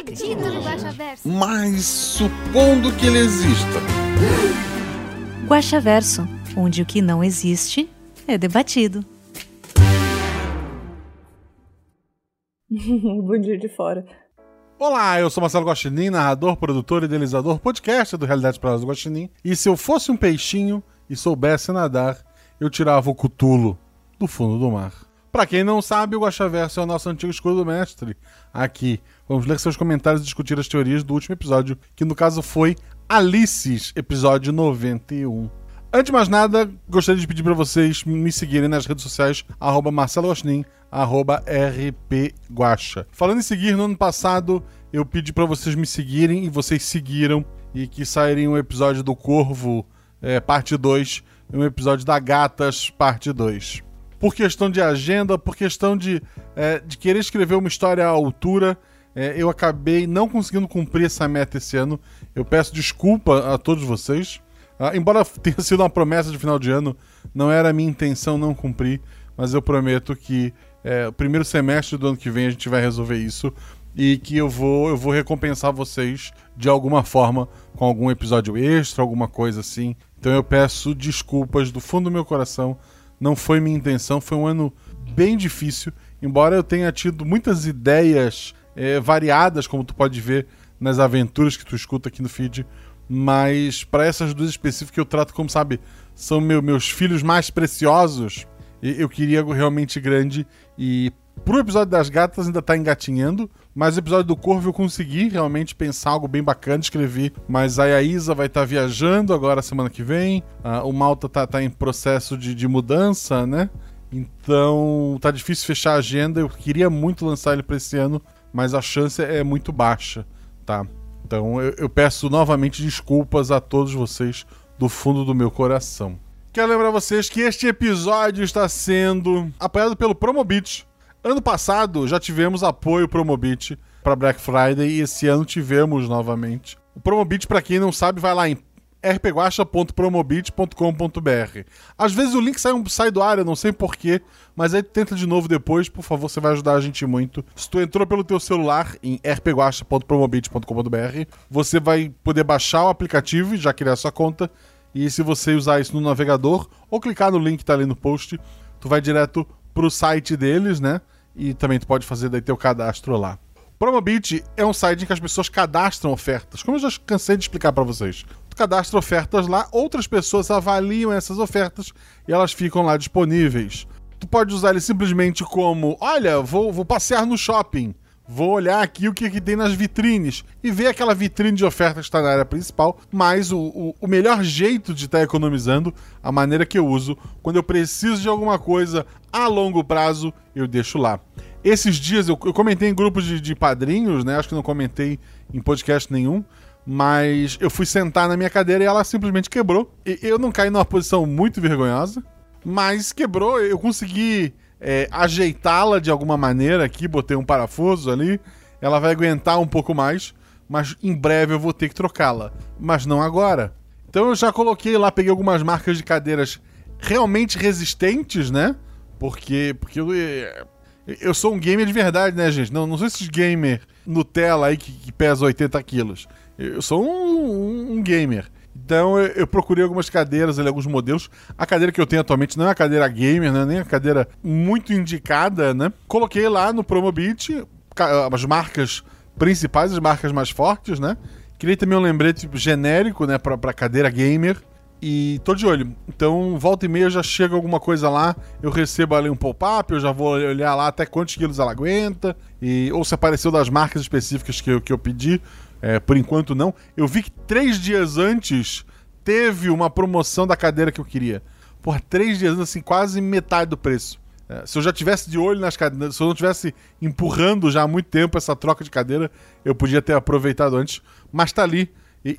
Guaxaverso. Mas supondo que ele exista. Guaxaverso, onde o que não existe é debatido. Bundir de fora. Olá, eu sou Marcelo Guaxinim, narrador, produtor e idealizador, podcast do Realidade para do Guaxinim. E se eu fosse um peixinho e soubesse nadar, eu tirava o cutulo do fundo do mar. Pra quem não sabe, o Guaxaverso é o nosso antigo escudo do mestre. Aqui, vamos ler seus comentários e discutir as teorias do último episódio, que no caso foi Alices, episódio 91. Antes de mais nada, gostaria de pedir para vocês me seguirem nas redes sociais, arroba Marcelo arroba rpguacha. Falando em seguir, no ano passado eu pedi para vocês me seguirem e vocês seguiram, e que saíria um episódio do Corvo, é, parte 2, e um episódio da Gatas, parte 2. Por questão de agenda, por questão de, é, de querer escrever uma história à altura, é, eu acabei não conseguindo cumprir essa meta esse ano. Eu peço desculpa a todos vocês. Ah, embora tenha sido uma promessa de final de ano, não era a minha intenção não cumprir, mas eu prometo que é, o primeiro semestre do ano que vem a gente vai resolver isso e que eu vou, eu vou recompensar vocês de alguma forma com algum episódio extra, alguma coisa assim. Então eu peço desculpas do fundo do meu coração. Não foi minha intenção, foi um ano bem difícil, embora eu tenha tido muitas ideias é, variadas, como tu pode ver nas aventuras que tu escuta aqui no feed. Mas para essas duas específicas eu trato como, sabe, são meu, meus filhos mais preciosos, eu queria algo realmente grande. E pro episódio das gatas ainda tá engatinhando, mas o episódio do Corvo eu consegui realmente pensar algo bem bacana, escrevi. Mas aí a Isa vai estar viajando agora semana que vem, o Malta tá, tá em processo de, de mudança, né? Então tá difícil fechar a agenda. Eu queria muito lançar ele para esse ano, mas a chance é muito baixa, tá? Então eu, eu peço novamente desculpas a todos vocês do fundo do meu coração. Quero lembrar vocês que este episódio está sendo apoiado pelo Promobit. Ano passado já tivemos apoio Promobit para Black Friday e esse ano tivemos novamente. O Promobit, para quem não sabe, vai lá em rpguacha.promobit.com.br. Às vezes o link sai, sai do ar, eu não sei porquê, mas aí tenta de novo depois, por favor, você vai ajudar a gente muito. Se tu entrou pelo teu celular em rpguacha.promobit.com.br, você vai poder baixar o aplicativo e já criar sua conta. E se você usar isso no navegador ou clicar no link que tá ali no post, tu vai direto pro site deles, né? E também tu pode fazer daí teu cadastro lá. Promobit é um site em que as pessoas cadastram ofertas. Como eu já cansei de explicar para vocês. Tu cadastra ofertas lá, outras pessoas avaliam essas ofertas e elas ficam lá disponíveis. Tu pode usar ele simplesmente como: olha, vou, vou passear no shopping. Vou olhar aqui o que, que tem nas vitrines e ver aquela vitrine de ofertas que está na área principal. Mas o, o, o melhor jeito de estar economizando, a maneira que eu uso, quando eu preciso de alguma coisa a longo prazo, eu deixo lá. Esses dias eu, eu comentei em grupos de, de padrinhos, né? Acho que não comentei em podcast nenhum. Mas eu fui sentar na minha cadeira e ela simplesmente quebrou. E eu não caí numa posição muito vergonhosa, mas quebrou. Eu consegui é, ajeitá-la de alguma maneira aqui, botei um parafuso ali. Ela vai aguentar um pouco mais, mas em breve eu vou ter que trocá-la. Mas não agora. Então eu já coloquei lá, peguei algumas marcas de cadeiras realmente resistentes, né? Porque, porque eu, é, eu sou um gamer de verdade, né, gente? Não, não sou esses gamer Nutella aí que, que pesa 80 quilos. Eu sou um, um- um gamer. Então eu, eu procurei algumas cadeiras ali, alguns modelos. A cadeira que eu tenho atualmente não é uma cadeira gamer, né? Nem uma cadeira muito indicada, né? Coloquei lá no Promobit as marcas principais, as marcas mais fortes, né? Criei também um lembrete genérico, né, pra, pra cadeira gamer. E tô de olho. Então, volta e meia já chega alguma coisa lá, eu recebo ali um pop-up, eu já vou olhar lá até quantos quilos ela aguenta. E, ou se apareceu das marcas específicas que eu, que eu pedi. É, por enquanto não. Eu vi que três dias antes teve uma promoção da cadeira que eu queria. Por três dias antes, assim, quase metade do preço. É, se eu já tivesse de olho nas cadeiras, se eu não tivesse empurrando já há muito tempo essa troca de cadeira, eu podia ter aproveitado antes. Mas tá ali,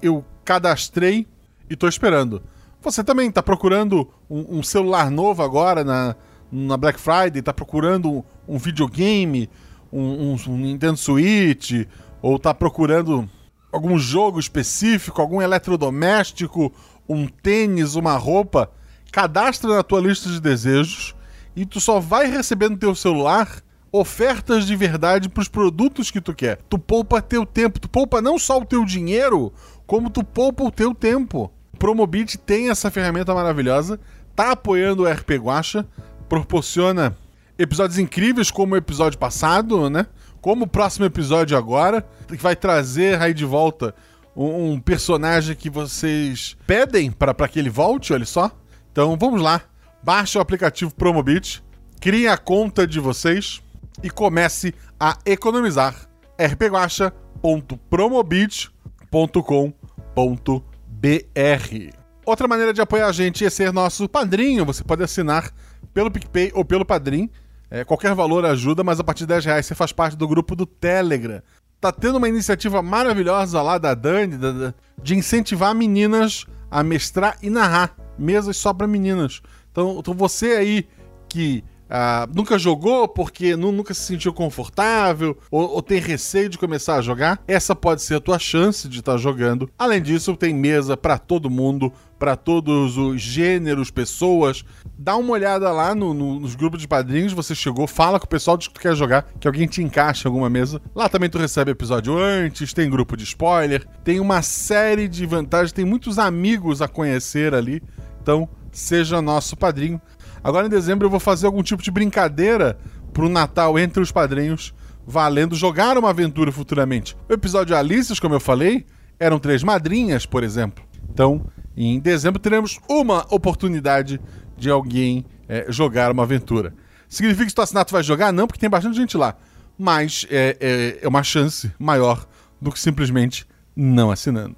eu cadastrei e tô esperando. Você também tá procurando um, um celular novo agora na, na Black Friday? Tá procurando um, um videogame, um, um Nintendo Switch? Ou tá procurando algum jogo específico, algum eletrodoméstico, um tênis, uma roupa? Cadastra na tua lista de desejos e tu só vai receber no teu celular ofertas de verdade para os produtos que tu quer. Tu poupa teu tempo, tu poupa não só o teu dinheiro, como tu poupa o teu tempo. Promobit tem essa ferramenta maravilhosa, tá apoiando o RP Guacha, proporciona episódios incríveis como o episódio passado, né? Como o próximo episódio agora, que vai trazer aí de volta um, um personagem que vocês pedem para que ele volte, olha só. Então vamos lá, baixe o aplicativo Promobit, crie a conta de vocês e comece a economizar. rpguacha.promobit.com.br Outra maneira de apoiar a gente é ser nosso padrinho. Você pode assinar pelo PicPay ou pelo Padrim. É, qualquer valor ajuda, mas a partir de 10 reais você faz parte do grupo do Telegram. Tá tendo uma iniciativa maravilhosa lá da Dani da, da, de incentivar meninas a mestrar e narrar mesas só para meninas. Então, então você aí que ah, nunca jogou porque nunca se sentiu confortável ou, ou, tem receio de começar a jogar, essa pode ser a tua chance de estar tá jogando. Além disso, tem mesa para todo mundo, para todos os gêneros, pessoas. Dá uma olhada lá no, no, nos grupos de padrinhos, você chegou, fala com o pessoal de que tu quer jogar, que alguém te encaixa em alguma mesa. Lá também tu recebe episódio antes, tem grupo de spoiler, tem uma série de vantagens, tem muitos amigos a conhecer ali. Então, seja nosso padrinho. Agora em dezembro eu vou fazer algum tipo de brincadeira pro Natal entre os padrinhos, valendo jogar uma aventura futuramente. O episódio Alices, como eu falei, eram três madrinhas, por exemplo. Então, em dezembro teremos uma oportunidade de alguém é, jogar uma aventura. Significa que o assinato vai jogar? Não, porque tem bastante gente lá. Mas é, é, é uma chance maior do que simplesmente não assinando.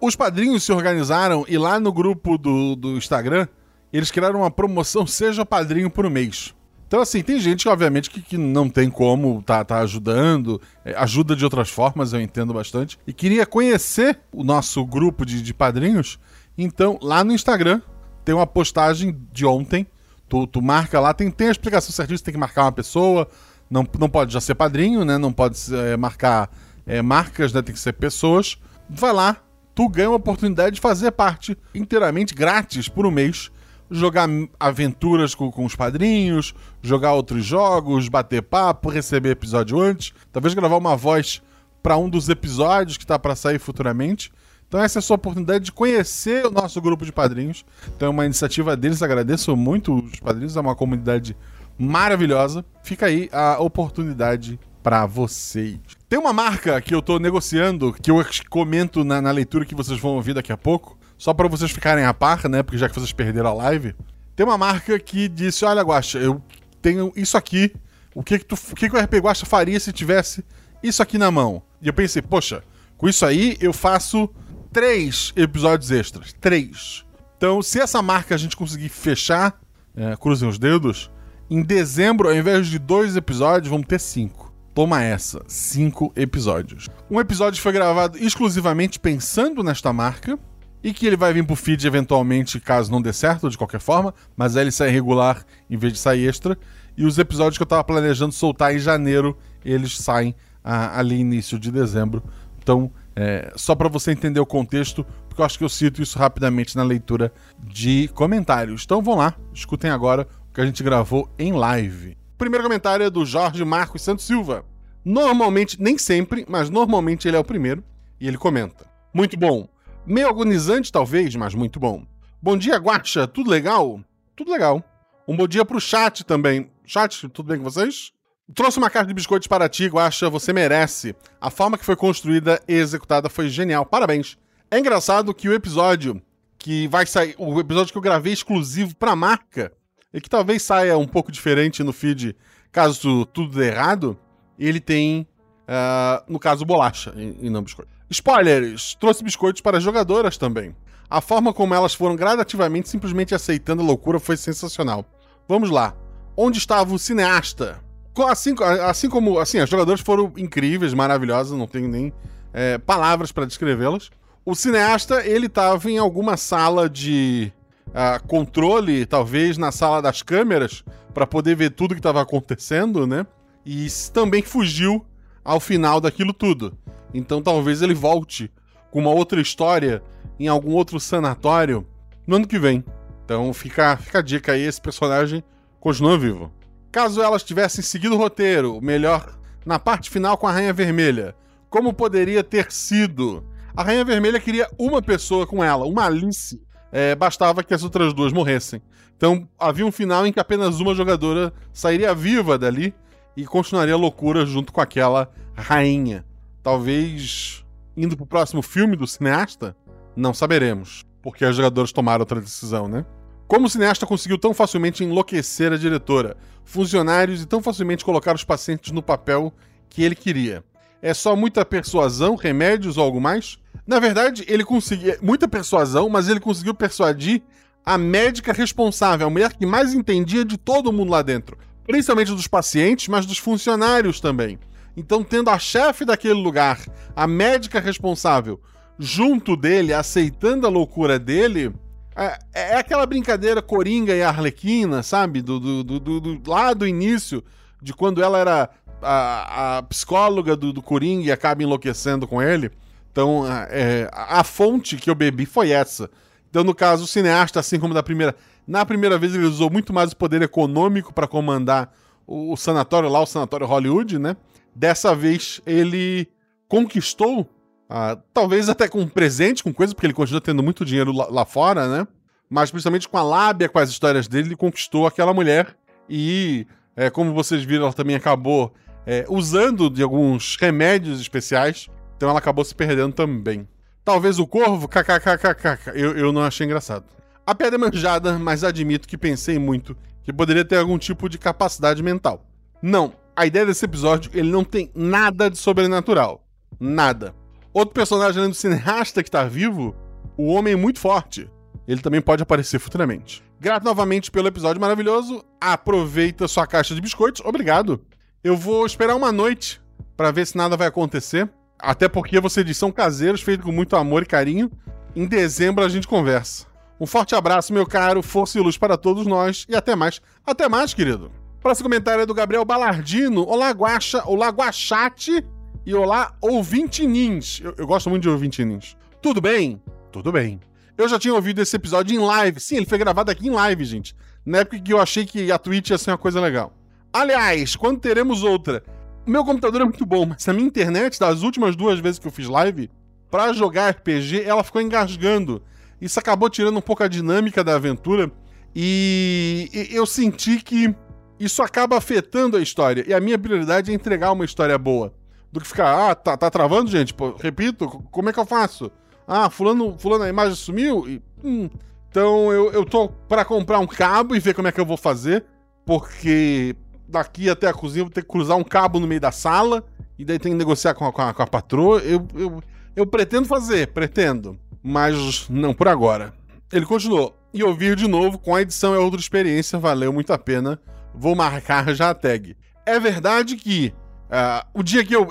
Os padrinhos se organizaram e lá no grupo do, do Instagram eles criaram uma promoção Seja Padrinho por mês. Então, assim, tem gente, obviamente, que, que não tem como tá, tá ajudando, é, ajuda de outras formas, eu entendo bastante, e queria conhecer o nosso grupo de, de padrinhos. Então, lá no Instagram, tem uma postagem de ontem, tu, tu marca lá, tem, tem a explicação certinha, você tem que marcar uma pessoa, não, não pode já ser padrinho, né? Não pode é, marcar é, marcas, né? Tem que ser pessoas. Vai lá, tu ganha uma oportunidade de fazer parte inteiramente grátis por um mês jogar aventuras com, com os padrinhos, jogar outros jogos, bater papo, receber episódio antes, talvez gravar uma voz para um dos episódios que está para sair futuramente. Então essa é a sua oportunidade de conhecer o nosso grupo de padrinhos. Então é uma iniciativa deles, agradeço muito os padrinhos, é uma comunidade maravilhosa. Fica aí a oportunidade para vocês. Tem uma marca que eu estou negociando, que eu comento na, na leitura que vocês vão ouvir daqui a pouco, só para vocês ficarem a par, né? Porque já que vocês perderam a live, tem uma marca que disse: Olha, Guacha, eu tenho isso aqui. O que, que, tu, o, que, que o RP Guacha faria se tivesse isso aqui na mão? E eu pensei, poxa, com isso aí eu faço três episódios extras. Três. Então, se essa marca a gente conseguir fechar, é, cruzem os dedos, em dezembro, ao invés de dois episódios, vamos ter cinco. Toma essa, cinco episódios. Um episódio foi gravado exclusivamente pensando nesta marca e que ele vai vir pro feed eventualmente, caso não dê certo, de qualquer forma, mas aí ele sai regular em vez de sair extra. E os episódios que eu tava planejando soltar em janeiro, eles saem ah, ali início de dezembro. Então, é, só para você entender o contexto, porque eu acho que eu cito isso rapidamente na leitura de comentários. Então vão lá, escutem agora o que a gente gravou em live. Primeiro comentário é do Jorge Marcos Santos Silva. Normalmente, nem sempre, mas normalmente ele é o primeiro, e ele comenta. Muito bom. Meio agonizante, talvez, mas muito bom. Bom dia, Guacha. Tudo legal? Tudo legal. Um bom dia pro chat também. Chat, tudo bem com vocês? Trouxe uma caixa de biscoitos para ti, Guacha. Você merece. A forma que foi construída e executada foi genial. Parabéns. É engraçado que o episódio que vai sair, o episódio que eu gravei exclusivo pra marca, e que talvez saia um pouco diferente no feed caso tudo dê errado, ele tem, uh, no caso, bolacha e, e não biscoito. Spoilers! Trouxe biscoitos para jogadoras também. A forma como elas foram gradativamente simplesmente aceitando a loucura foi sensacional. Vamos lá. onde estava o cineasta. Assim, assim como, assim, as jogadoras foram incríveis, maravilhosas, não tenho nem é, palavras para descrevê-las. O cineasta, ele estava em alguma sala de ah, controle, talvez na sala das câmeras, para poder ver tudo que estava acontecendo, né? E também fugiu ao final daquilo tudo. Então talvez ele volte com uma outra história em algum outro sanatório no ano que vem. Então fica, fica a dica aí, esse personagem continua vivo. Caso elas tivessem seguido o roteiro, melhor na parte final com a Rainha Vermelha, como poderia ter sido? A Rainha Vermelha queria uma pessoa com ela, uma Alice. É, bastava que as outras duas morressem. Então havia um final em que apenas uma jogadora sairia viva dali e continuaria a loucura junto com aquela rainha. Talvez indo pro próximo filme do cineasta? Não saberemos, porque os jogadores tomaram outra decisão, né? Como o cineasta conseguiu tão facilmente enlouquecer a diretora, funcionários e tão facilmente colocar os pacientes no papel que ele queria? É só muita persuasão, remédios ou algo mais? Na verdade, ele conseguiu muita persuasão, mas ele conseguiu persuadir a médica responsável, a mulher que mais entendia de todo mundo lá dentro, principalmente dos pacientes, mas dos funcionários também. Então, tendo a chefe daquele lugar, a médica responsável, junto dele, aceitando a loucura dele, é, é aquela brincadeira Coringa e Arlequina, sabe? Do, do, do, do- lá do início, de quando ela era a, a psicóloga do, do Coringa e acaba enlouquecendo com ele. Então, é, a fonte que eu bebi foi essa. Então, no caso, o cineasta, assim como da primeira. Na primeira vez, ele usou muito mais o poder econômico para comandar o, o sanatório lá, o sanatório Hollywood, né? Dessa vez, ele conquistou ah, talvez até com presente, com coisa, porque ele continua tendo muito dinheiro lá, lá fora, né? Mas principalmente com a lábia, com as histórias dele, ele conquistou aquela mulher. E, é, como vocês viram, ela também acabou é, usando de alguns remédios especiais. Então ela acabou se perdendo também. Talvez o corvo, kkkk, eu, eu não achei engraçado. A piada é manjada, mas admito que pensei muito que poderia ter algum tipo de capacidade mental. Não, a ideia desse episódio, ele não tem nada de sobrenatural. Nada. Outro personagem além do cineasta que tá vivo, o Homem Muito Forte. Ele também pode aparecer futuramente. Grato novamente pelo episódio maravilhoso. Aproveita sua caixa de biscoitos. Obrigado. Eu vou esperar uma noite pra ver se nada vai acontecer. Até porque você diz são caseiros, feitos com muito amor e carinho. Em dezembro a gente conversa. Um forte abraço, meu caro. Força e luz para todos nós. E até mais. Até mais, querido. Próximo comentário é do Gabriel Balardino. Olá, Guaxa. Olá, Guaxate. E olá, ouvintinins. Eu, eu gosto muito de ouvintinins. Tudo bem? Tudo bem. Eu já tinha ouvido esse episódio em live. Sim, ele foi gravado aqui em live, gente. Na época que eu achei que a Twitch ia ser uma coisa legal. Aliás, quando teremos outra? Meu computador é muito bom, mas a minha internet, das últimas duas vezes que eu fiz live, pra jogar RPG, ela ficou engasgando. Isso acabou tirando um pouco a dinâmica da aventura. E e eu senti que isso acaba afetando a história. E a minha prioridade é entregar uma história boa. Do que ficar, ah, tá, tá travando, gente? Pô, repito, como é que eu faço? Ah, fulano, fulano a imagem sumiu? E, hum. Então eu, eu tô pra comprar um cabo e ver como é que eu vou fazer. Porque daqui até a cozinha eu vou ter que cruzar um cabo no meio da sala. E daí tem que negociar com a, com a, com a patroa. Eu, eu, eu pretendo fazer, pretendo. Mas não por agora. Ele continuou. E ouvir de novo com a edição é outra experiência, valeu muito a pena. Vou marcar já a tag. É verdade que ah, o dia que eu.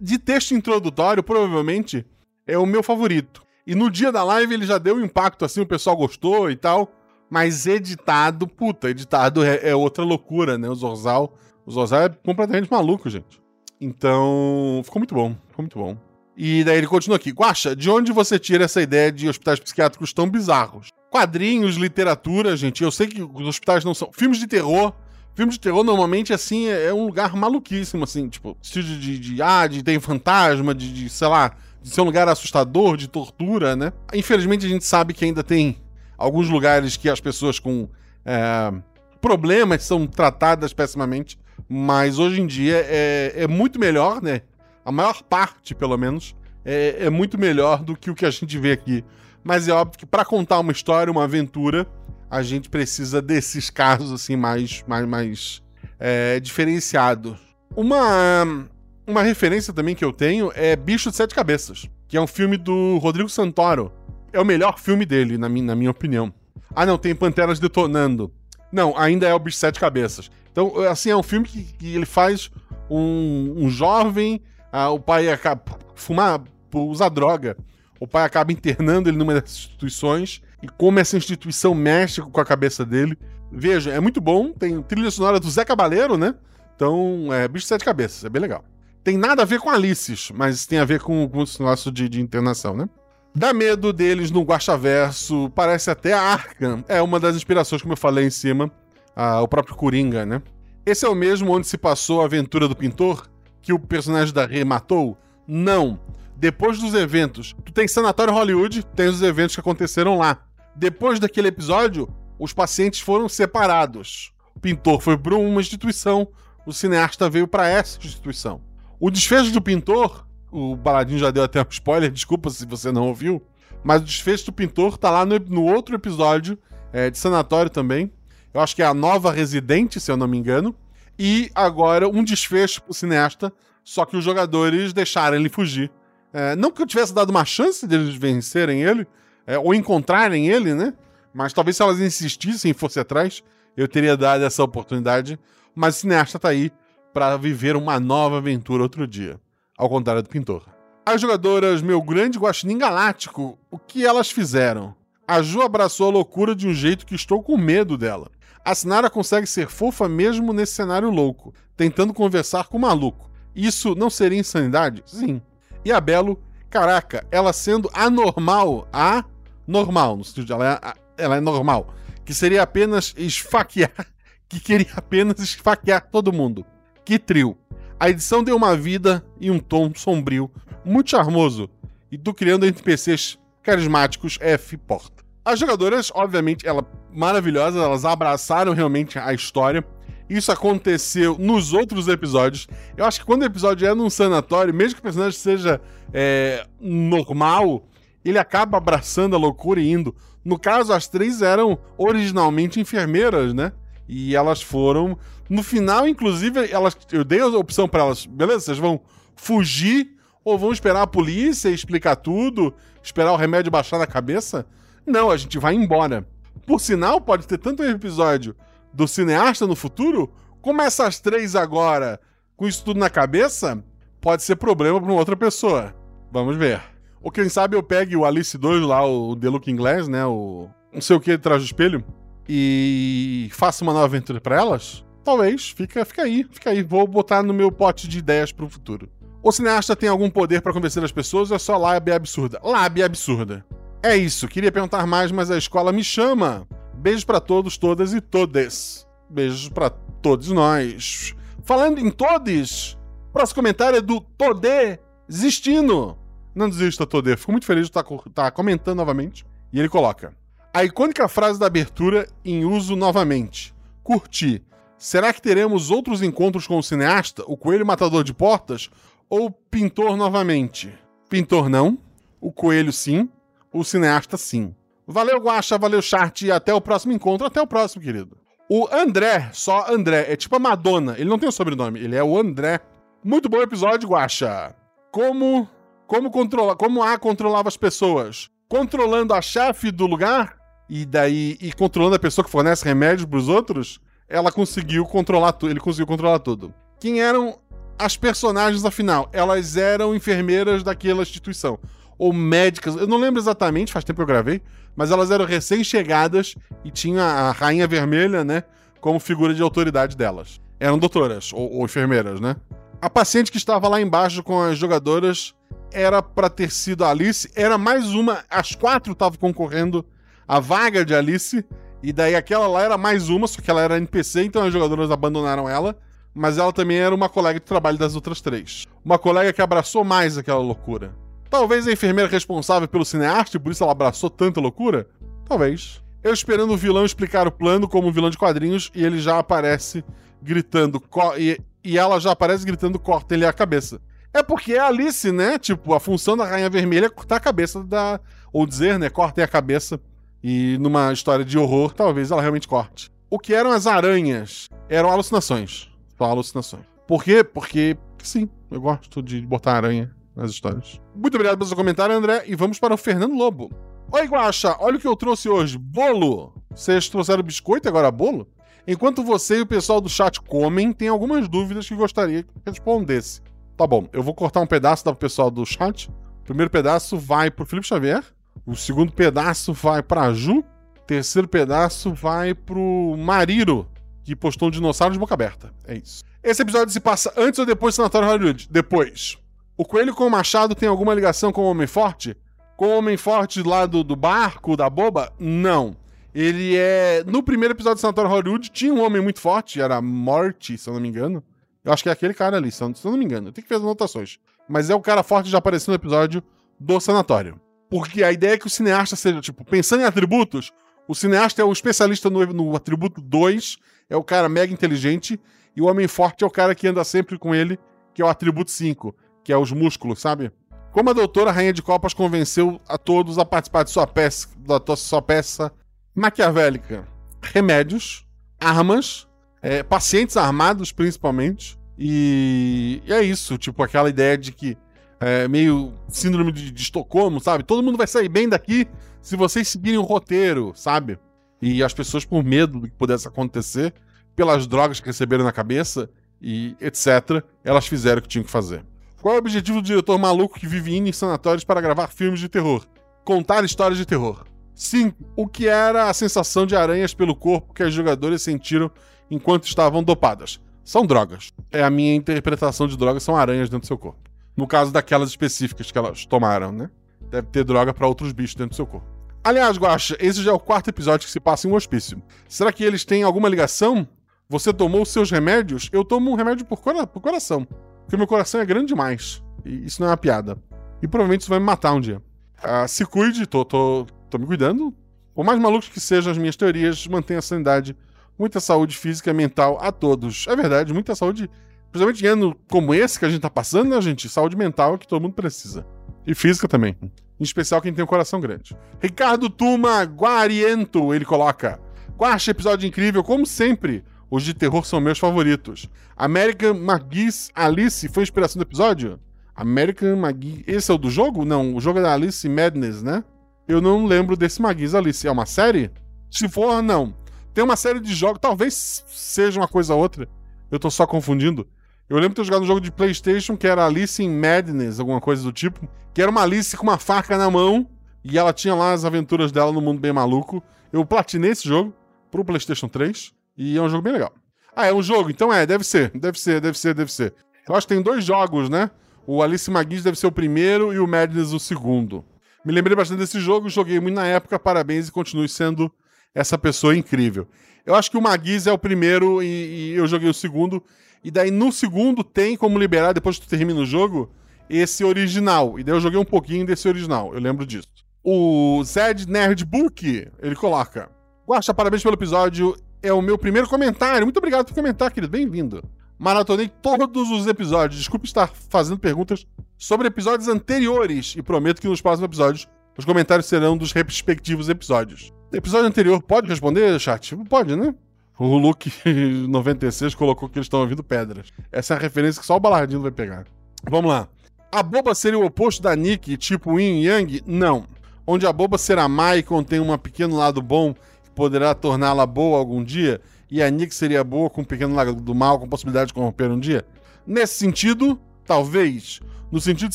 De texto introdutório, provavelmente, é o meu favorito. E no dia da live ele já deu um impacto assim, o pessoal gostou e tal. Mas editado, puta, editado é, é outra loucura, né? O Zorzal. O Zorzal é completamente maluco, gente. Então, ficou muito bom, ficou muito bom. E daí ele continua aqui. Guaxa, de onde você tira essa ideia de hospitais psiquiátricos tão bizarros? Quadrinhos, literatura, gente. Eu sei que os hospitais não são. Filmes de terror. Filmes de terror, normalmente, assim, é é um lugar maluquíssimo, assim, tipo, estilo de, de, ah, de ter fantasma, de, de, sei lá, de ser um lugar assustador, de tortura, né? Infelizmente, a gente sabe que ainda tem alguns lugares que as pessoas com é, problemas são tratadas pessimamente, mas hoje em dia é, é muito melhor, né? A maior parte, pelo menos, é, é muito melhor do que o que a gente vê aqui. Mas é óbvio que para contar uma história, uma aventura, a gente precisa desses casos assim mais, mais, mais é, diferenciados. Uma, uma referência também que eu tenho é Bicho de Sete Cabeças, que é um filme do Rodrigo Santoro. É o melhor filme dele, na minha, na minha opinião. Ah, não, tem Panteras Detonando. Não, ainda é o Bicho de Sete Cabeças. Então, assim, é um filme que, que ele faz um, um jovem, ah, o pai acaba fumar, usar droga. O pai acaba internando ele numa dessas instituições e como essa instituição mexe com a cabeça dele. Veja, é muito bom. Tem trilha sonora do Zé Cabaleiro, né? Então, é Bicho de Sete Cabeças, é bem legal. Tem nada a ver com Alices, mas tem a ver com, com o negócio de, de internação, né? Dá medo deles no Guaxaverso, parece até a Arkham. É uma das inspirações, como eu falei em cima, a, o próprio Coringa, né? Esse é o mesmo onde se passou a aventura do pintor, que o personagem da Rê matou? Não. Depois dos eventos, tu tem Sanatório Hollywood, tem os eventos que aconteceram lá. Depois daquele episódio, os pacientes foram separados. O pintor foi para uma instituição, o cineasta veio para essa instituição. O desfecho do pintor, o Baladinho já deu até um spoiler, desculpa se você não ouviu, mas o desfecho do pintor tá lá no, no outro episódio é, de Sanatório também. Eu acho que é a nova residente, se eu não me engano. E agora um desfecho pro cineasta, só que os jogadores deixaram ele fugir. É, não que eu tivesse dado uma chance deles vencerem ele, é, ou encontrarem ele, né? Mas talvez se elas insistissem e fosse atrás, eu teria dado essa oportunidade. Mas o cineasta tá aí para viver uma nova aventura outro dia, ao contrário do pintor. As jogadoras Meu Grande Guaxinim Galáctico, o que elas fizeram? A Ju abraçou a loucura de um jeito que estou com medo dela. A Sinara consegue ser fofa mesmo nesse cenário louco, tentando conversar com o maluco. Isso não seria insanidade? Sim. E a Belo, caraca, ela sendo anormal, a normal, no sentido de ela é, ela é normal, que seria apenas esfaquear, que queria apenas esfaquear todo mundo. Que trio. A edição deu uma vida e um tom sombrio, muito charmoso, e tu criando NPCs carismáticos F porta. As jogadoras, obviamente, ela maravilhosas, elas abraçaram realmente a história. Isso aconteceu nos outros episódios. Eu acho que quando o episódio é num sanatório, mesmo que o personagem seja é, normal, ele acaba abraçando a loucura e indo. No caso, as três eram originalmente enfermeiras, né? E elas foram. No final, inclusive, elas, eu dei a opção para elas: beleza, vocês vão fugir ou vão esperar a polícia explicar tudo, esperar o remédio baixar na cabeça? Não, a gente vai embora. Por sinal, pode ter tanto um episódio do cineasta no futuro, como essas três agora, com isso tudo na cabeça, pode ser problema para outra pessoa. Vamos ver. Ou quem sabe eu pegue o Alice 2 lá, o The Look Inglês, né? O não sei o que atrás do espelho. E faça uma nova aventura para elas? Talvez. Fica, fica aí, fica aí. Vou botar no meu pote de ideias pro futuro. O cineasta tem algum poder para convencer as pessoas ou é só lábia absurda? Lábia absurda. É isso, queria perguntar mais, mas a escola me chama. Beijos para todos, todas e todes. Beijos para todos nós. Falando em todes, próximo comentário é do Todê Zistino. Não desista, Todê. Fico muito feliz de estar, estar comentando novamente. E ele coloca: A icônica frase da abertura em uso novamente. Curti. Será que teremos outros encontros com o cineasta, o coelho matador de portas, ou pintor novamente? Pintor não, o coelho sim, o cineasta sim. Valeu, Guacha, valeu, Chart, e até o próximo encontro. Até o próximo, querido. O André, só André, é tipo a Madonna. Ele não tem o sobrenome, ele é o André. Muito bom episódio, Guacha. Como como controlar, como A controlava as pessoas? Controlando a chefe do lugar e daí e controlando a pessoa que fornece remédios para os outros, ela conseguiu controlar tudo, ele conseguiu controlar tudo. Quem eram as personagens afinal? Elas eram enfermeiras daquela instituição ou médicas, eu não lembro exatamente, faz tempo que eu gravei, mas elas eram recém-chegadas e tinha a Rainha Vermelha, né, como figura de autoridade delas. Eram doutoras ou, ou enfermeiras, né? A paciente que estava lá embaixo com as jogadoras era para ter sido a Alice, era mais uma, as quatro estavam concorrendo à vaga de Alice, e daí aquela lá era mais uma, só que ela era NPC, então as jogadoras abandonaram ela, mas ela também era uma colega de trabalho das outras três. Uma colega que abraçou mais aquela loucura. Talvez a enfermeira responsável pelo cineasta, e por isso ela abraçou tanta loucura? Talvez. Eu esperando o vilão explicar o plano como um vilão de quadrinhos e ele já aparece gritando. E, e ela já aparece gritando: corta ele a cabeça. É porque é Alice, né? Tipo, a função da Rainha Vermelha é cortar a cabeça da. Ou dizer, né? Cortem a cabeça. E numa história de horror, talvez ela realmente corte. O que eram as aranhas? Eram alucinações. Só alucinações. Por quê? Porque, sim, eu gosto de botar aranha nas histórias. Muito obrigado pelo seu comentário, André. E vamos para o Fernando Lobo. Oi, Guaxa, olha o que eu trouxe hoje. Bolo. Vocês trouxeram biscoito e agora bolo? Enquanto você e o pessoal do chat comem, tem algumas dúvidas que gostaria que respondesse. Tá bom, eu vou cortar um pedaço do pessoal do chat. O primeiro pedaço vai pro Felipe Xavier. O segundo pedaço vai pra Ju. O terceiro pedaço vai pro Mariro, que postou um dinossauro de boca aberta. É isso. Esse episódio se passa antes ou depois do Sanatório Hollywood? Depois. O Coelho com o Machado tem alguma ligação com o Homem Forte? Com o Homem Forte lá do, do barco, da boba? Não. Ele é. No primeiro episódio do Sanatório Hollywood tinha um homem muito forte, era Morty, se eu não me engano. Eu acho que é aquele cara ali, se eu não me engano. Eu tenho que fazer anotações. Mas é o cara forte que já apareceu no episódio do Sanatório. Porque a ideia é que o cineasta seja, tipo, pensando em atributos, o cineasta é o especialista no, no atributo 2, é o cara mega inteligente, e o homem forte é o cara que anda sempre com ele, que é o atributo 5, que é os músculos, sabe? Como a doutora Rainha de Copas convenceu a todos a participar de sua peça, da sua peça maquiavélica? Remédios, armas, é, pacientes armados principalmente, e, e, é isso, tipo aquela ideia de que é meio síndrome de, de Estocolmo, sabe? Todo mundo vai sair bem daqui se vocês seguirem o roteiro, sabe? E as pessoas, por medo do que pudesse acontecer, pelas drogas que receberam na cabeça e etc., elas fizeram o que tinham que fazer. Qual é o objetivo do diretor maluco que vive indo em sanatórios para gravar filmes de terror? Contar histórias de terror. Sim, o que era a sensação de aranhas pelo corpo que as jogadoras sentiram enquanto estavam dopadas? São drogas. É a minha interpretação de drogas, são aranhas dentro do seu corpo. No caso daquelas específicas que elas tomaram, né? Deve ter droga para outros bichos dentro do seu corpo. Aliás, Guaxa, esse já é o quarto episódio que se passa em um hospício. Será que eles têm alguma ligação? Você tomou os seus remédios? Eu tomo um remédio por, cora por coração. Porque meu coração é grande demais. E isso não é uma piada. E provavelmente isso vai me matar um dia. Uh, se cuide, tô, tô, tô me cuidando. Por mais malucos que sejam as minhas teorias, mantenha a sanidade. Muita saúde física e mental a todos. É verdade, muita saúde. Principalmente em ano como esse que a gente tá passando, né, gente? Saúde mental é que todo mundo precisa. E física também. Em especial quem tem um coração grande. Ricardo Tuma Guariento, ele coloca. Quarto episódio incrível, como sempre. Os de terror são meus favoritos. American McGee's Alice foi a inspiração do episódio? American McGee. Esse é o do jogo? Não, o jogo é da Alice Madness, né? Eu não lembro desse McGee's Alice. É uma série? Se for, não. Tem uma série de jogos, talvez seja uma coisa ou outra. Eu tô só confundindo. Eu lembro de ter jogado um jogo de PlayStation que era Alice in Madness, alguma coisa do tipo. Que era uma Alice com uma faca na mão e ela tinha lá as aventuras dela no mundo bem maluco. Eu platinei esse jogo pro PlayStation 3 e é um jogo bem legal. Ah, é um jogo? Então é, deve ser, deve ser, deve ser, deve ser. Eu acho que tem dois jogos, né? O Alice Maguiz deve ser o primeiro e o Madness o segundo. Me lembrei bastante desse jogo, joguei muito na época, parabéns e continue sendo essa pessoa incrível. Eu acho que o Maguiz é o primeiro e, e, eu joguei o segundo. E daí no segundo tem como liberar, depois que tu termina o jogo, esse original. E daí eu joguei um pouquinho desse original, eu lembro disso. O Zed Nerdbook, ele coloca. Guaxa, parabéns pelo episódio é o meu primeiro comentário. Muito obrigado por comentar, querido. Bem-vindo. Maratonei todos os episódios. Desculpe estar fazendo perguntas sobre episódios anteriores e prometo que nos próximos episódios os comentários serão dos respectivos episódios. Episódio anterior pode responder, chat? Pode, né? O Luke 96 colocou que eles estão ouvindo pedras. Essa é a referência que só o Balardino vai pegar. Vamos lá. A boba seria o oposto da Nick, tipo Yin Yang? Não. Onde a boba será má e contém um pequeno lado bom poderá torná-la boa algum dia, e a Nick seria boa com um pequeno lado do mal, com possibilidade de corromper um dia? Nesse sentido, talvez. No sentido de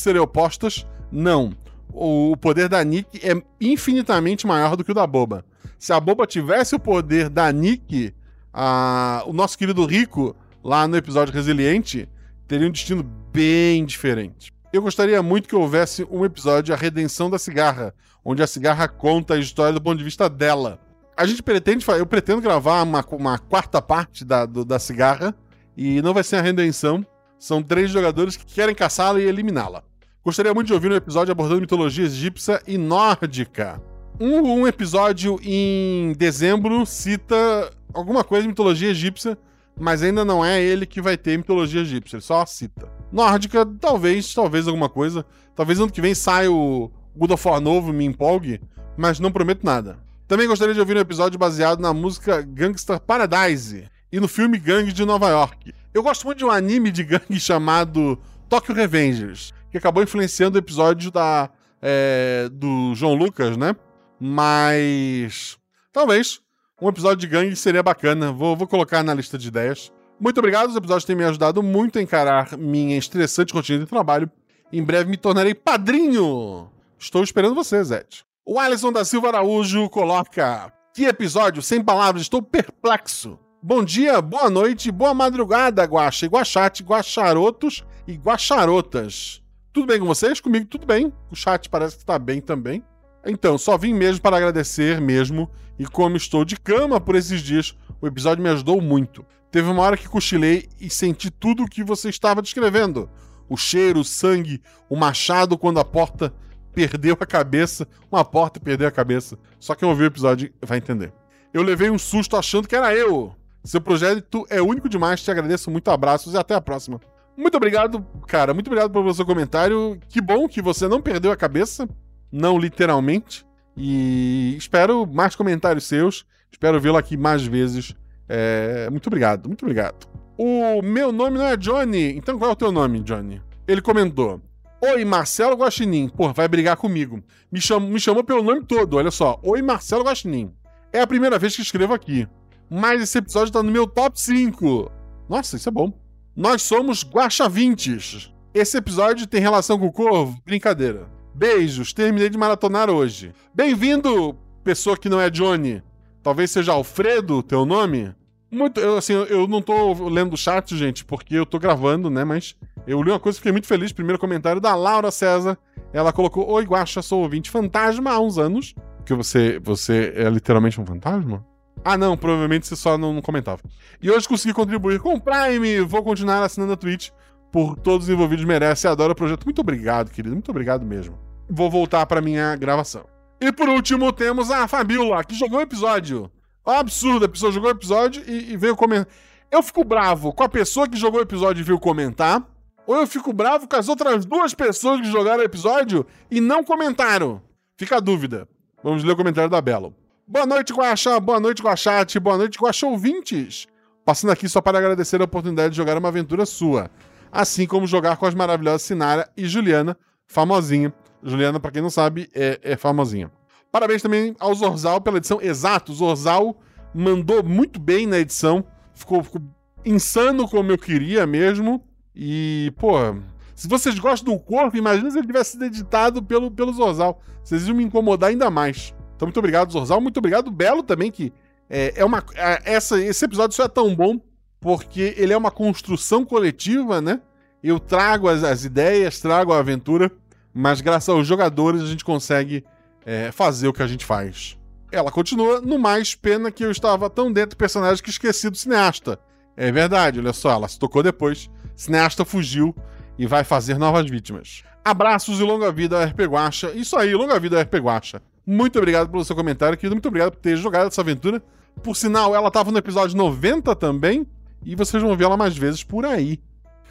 serem opostas, não. O poder da Nick é infinitamente maior do que o da Boba. Se a Boba tivesse o poder da Nick, a... o nosso querido Rico, lá no episódio Resiliente, teria um destino bem diferente. Eu gostaria muito que houvesse um episódio A Redenção da Cigarra, onde a cigarra conta a história do ponto de vista dela a gente pretende, eu pretendo gravar uma, uma quarta parte da, do, da cigarra e não vai ser a redenção. São três jogadores que querem caçá-la e eliminá-la. Gostaria muito de ouvir um episódio abordando mitologia egípcia e nórdica. Um, um, episódio em dezembro cita alguma coisa de mitologia egípcia, mas ainda não é ele que vai ter mitologia egípcia, ele só cita. Nórdica, talvez, talvez alguma coisa. Talvez ano que vem saia o God of War novo, me empolgue, mas não prometo nada. Também gostaria de ouvir um episódio baseado na música Gangster Paradise e no filme Gangue de Nova York. Eu gosto muito de um anime de gangue chamado Tokyo Revengers, que acabou influenciando o episódio da, é, do João Lucas, né? Mas. Talvez. Um episódio de gangue seria bacana. Vou, vou colocar na lista de ideias. Muito obrigado, os episódios têm me ajudado muito a encarar minha estressante rotina de trabalho. Em breve me tornarei padrinho. Estou esperando você, Zete. O Alisson da Silva Araújo coloca: Que episódio, sem palavras, estou perplexo. Bom dia, boa noite, boa madrugada, Guaxa, Guaxate, Guaxarotos e Guaxarotas. Tudo bem com vocês? Comigo tudo bem. O chat parece que está bem também. Então, só vim mesmo para agradecer mesmo. E como estou de cama por esses dias, o episódio me ajudou muito. Teve uma hora que cochilei e senti tudo o que você estava descrevendo. O cheiro, o sangue, o machado quando a porta perdeu a cabeça. Uma porta perdeu a cabeça. Só quem ouviu o episódio vai entender. Eu levei um susto achando que era eu. Seu projeto é único demais, te agradeço muito, abraços e até a próxima. Muito obrigado, cara, muito obrigado pelo seu comentário. Que bom que você não perdeu a cabeça, não literalmente. E espero mais comentários seus, espero vê-lo aqui mais vezes. É... Muito obrigado, muito obrigado. O meu nome não é Johnny, então qual é o teu nome, Johnny? Ele comentou: Oi, Marcelo Guaxinim. Pô, vai brigar comigo. Me, cham... me chamou pelo nome todo, olha só. Oi, Marcelo Guaxinim. É a primeira vez que escrevo aqui mas esse episódio tá no meu top 5. Nossa, isso é bom. Nós somos Guaxavintes. Esse episódio tem relação com o Corvo? Brincadeira. Beijos, terminei de maratonar hoje. Bem-vindo, pessoa que não é Johnny. Talvez seja Alfredo, teu nome? Muito, eu, assim, eu não tô lendo o chat, gente, porque eu tô gravando, né? Mas eu li uma coisa e fiquei muito feliz. Primeiro comentário da Laura César. Ela colocou: Oi, Guaxa, sou ouvinte fantasma há uns anos. Que você, você é literalmente um fantasma? Ah, não, provavelmente você só não, comentava. E hoje consegui contribuir com o Prime. Vou continuar assinando a Twitch. Por todos os envolvidos, merece adora o projeto. Muito obrigado, querido. Muito obrigado mesmo. Vou voltar para minha gravação. E por último, temos a Fabiola, que jogou o episódio. Absurdo, a pessoa jogou o episódio e, e veio comentar. Eu fico bravo com a pessoa que jogou o episódio e veio comentar. Ou eu fico bravo com as outras duas pessoas que jogaram o episódio e não comentaram. Fica a dúvida. Vamos ler o comentário da Belo. Boa noite, Guaxa. Boa noite, Guaxate. Boa noite, Guaxa ouvintes. Passando aqui só para agradecer a oportunidade de jogar uma aventura sua. Assim como jogar com as maravilhosas Sinara e Juliana, famosinha. Juliana, para quem não sabe, é, é, famosinha. Parabéns também ao Zorzal pela edição. Exato, o Zorzal mandou muito bem na edição. Ficou, ficou insano como eu queria mesmo. E, pô, se vocês gostam do corpo, imagina se ele tivesse sido editado pelo, pelo Zorzal. Vocês iam me incomodar ainda mais. Então, muito obrigado, Zorzal. Muito obrigado, Belo, também, que é, é uma. É, essa, esse episódio só é tão bom porque ele é uma construção coletiva, né? Eu trago as, as ideias, trago a aventura, mas graças aos jogadores a gente consegue é, fazer o que a gente faz. Ela continua, no mais, pena que eu estava tão dentro do personagem que esqueci do cineasta. É verdade, olha só, ela se tocou depois. Cineasta fugiu e vai fazer novas vítimas. Abraços e longa vida, RP Guacha. Isso aí, longa vida, RP Guacha. Muito obrigado pelo seu comentário, querido. Muito obrigado por ter jogado essa aventura. Por sinal, ela estava no episódio 90 também. E vocês vão ver ela mais vezes por aí.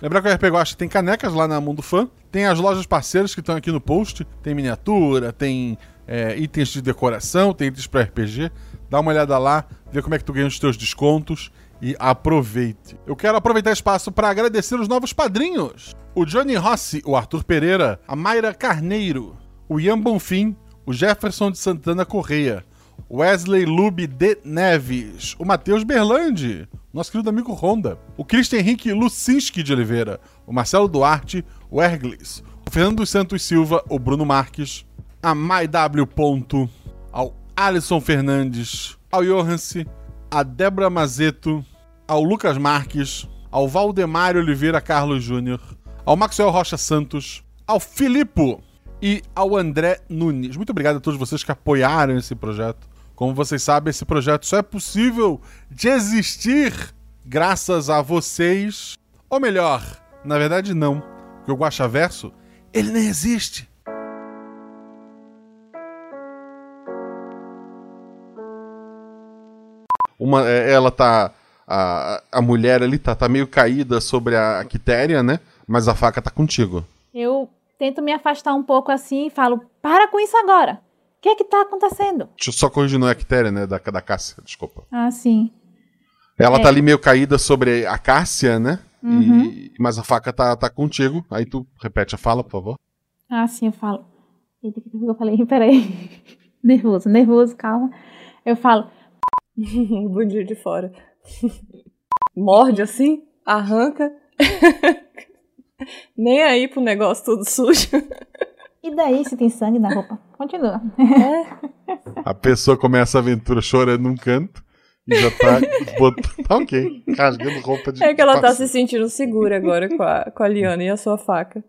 Lembrar que o RPG Guacha tem canecas lá na Mundo Fã. Tem as lojas parceiras que estão aqui no post. Tem miniatura, tem é, itens de decoração, tem itens para RPG. Dá uma olhada lá, vê como é que tu ganha os teus descontos e aproveite. Eu quero aproveitar espaço para agradecer os novos padrinhos: o Johnny Rossi, o Arthur Pereira, a Mayra Carneiro, o Ian Bonfim, o Jefferson de Santana Correia, Wesley Lube de Neves, o Matheus Berlandi, nosso querido amigo Honda, o Christian Henrique Lucinski de Oliveira, o Marcelo Duarte, o Erglis, o Fernando dos Santos Silva, o Bruno Marques, a MyW. Ao Alisson Fernandes, ao Johanse, a Débora Mazeto, ao Lucas Marques, ao Valdemário Oliveira Carlos Júnior, ao Maxwell Rocha Santos, ao Filipe e ao André Nunes. Muito obrigado a todos vocês que apoiaram esse projeto. Como vocês sabem, esse projeto só é possível de existir graças a vocês. Ou melhor, na verdade não, porque o Guaxaverso, ele nem existe. Uma, é, ela tá. A, a mulher ali tá, tá meio caída sobre a Quitéria, né? Mas a faca tá contigo. Eu tento me afastar um pouco assim e falo: para com isso agora. O que é que tá acontecendo? Deixa eu só corrigir, não é a Quitéria, né? Da, da Cássia, desculpa. Ah, sim. Ela É. tá ali meio caída sobre a Cássia, né? Uhum. E- mas a faca tá, tá contigo. Aí tu repete a fala, por favor. Ah, sim, eu falo. Eita, que eu falei? Peraí. nervoso, nervoso, calma. Eu falo. bundinho de fora. Morde assim, arranca. Nem aí pro negócio tudo sujo. E daí se tem sangue na roupa? Continua. A pessoa começa a aventura chorando num canto e já tá botando. Tá ok. Rasgando roupa de. É que ela tá se sentindo segura agora com a, com a Liana e a sua faca.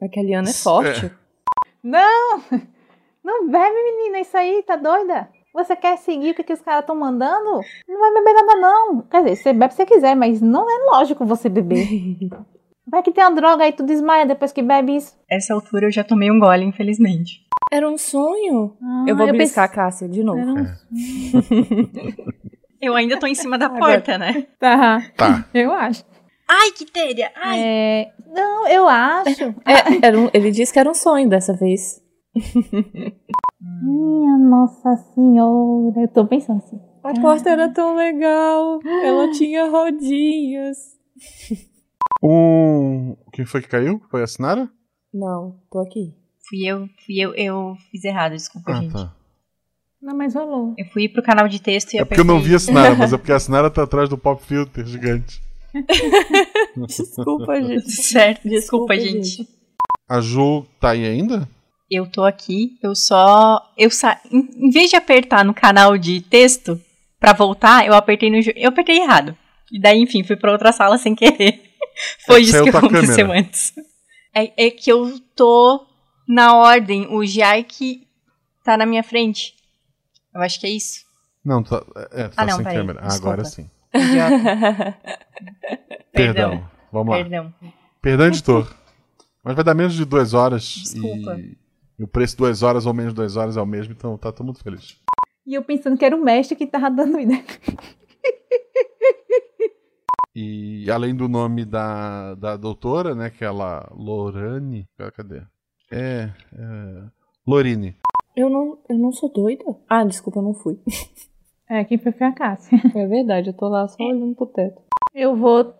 É que a Liana é forte. Não! Não bebe, menina, isso aí, tá doida? Você quer seguir o que, que os caras estão mandando? Não vai beber nada, não. Quer dizer, você bebe se você quiser, mas não é lógico você beber. Vai que tem uma droga aí, tu desmaia depois que bebe isso. Essa altura eu já tomei um gole, infelizmente. Era um sonho? Ah, eu vou eu beliscar pensei- a Cássia de novo. Era um- Eu ainda tô em cima da Agora- porta, né? Tá, Tá. eu acho. Ai, que téria! Ai! É, Não, eu acho. É, era um- ele disse que era um sonho dessa vez. Minha Nossa Senhora. Eu tô pensando assim. A porta era tão legal. Ela tinha rodinhas. Um. Quem foi que caiu? Foi a Sinara? Não, tô aqui. Fui eu, fui eu, eu fiz errado, desculpa, Ah, gente. tá. Não, mas rolou. Eu fui pro canal de texto e É porque eu não vi a Sinara, mas é porque a Sinara tá atrás do pop filter gigante. Desculpa, gente. Certo, desculpa, Desculpa, gente. A Ju tá aí ainda? Eu tô aqui, eu só. Eu sa... em, em vez de apertar no canal de texto pra voltar, eu apertei no. Eu apertei errado. E daí, enfim, fui pra outra sala sem querer. Foi isso Saiu que aconteceu câmera. antes. É, é que eu tô na ordem, o Jaik tá na minha frente. Eu acho que é isso. Não, tá, é, tá Ah, não, sem peraí, câmera. Ah, agora sim. Perdão. Perdão. Vamos lá. Perdão. Perdão, editor. Mas vai dar menos de duas horas. Desculpa. E, e o preço de duas horas ou menos de duas horas é o mesmo, então tá todo mundo feliz. E eu pensando que era o mestre que tava dando ideia. E além do nome da, da doutora, né, que é ela Lorane. Ah, Cadê? É. é Lorine. Eu não, eu não sou doida. Ah, desculpa, eu não fui. É, quem foi foi a Cássia. É verdade, eu tô lá só olhando pro teto. Eu vou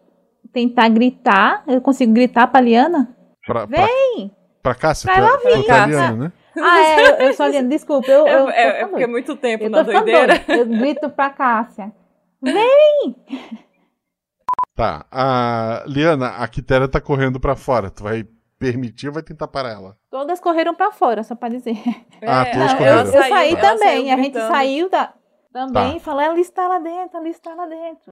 tentar gritar. Eu consigo gritar pra Liana? Pra, pra, Vem! pra Cássia, Pra ela pra, vir, pra. Liana, né? Ah, é, eu, eu sou a Liana, desculpa. Eu, eu, É, é, é porque é muito tempo eu na doideira. doida. Eu grito pra Cássia. Vem! Tá. A Liana, a Quitéria tá correndo pra fora. Tu vai permitir ou vai tentar parar ela? Todas correram pra fora, só pra dizer. Ah, todas Não, eu, correram. eu saiu, saí também. saiu a gente saiu da, também Tá. e falou: ela está lá dentro, ela está lá dentro.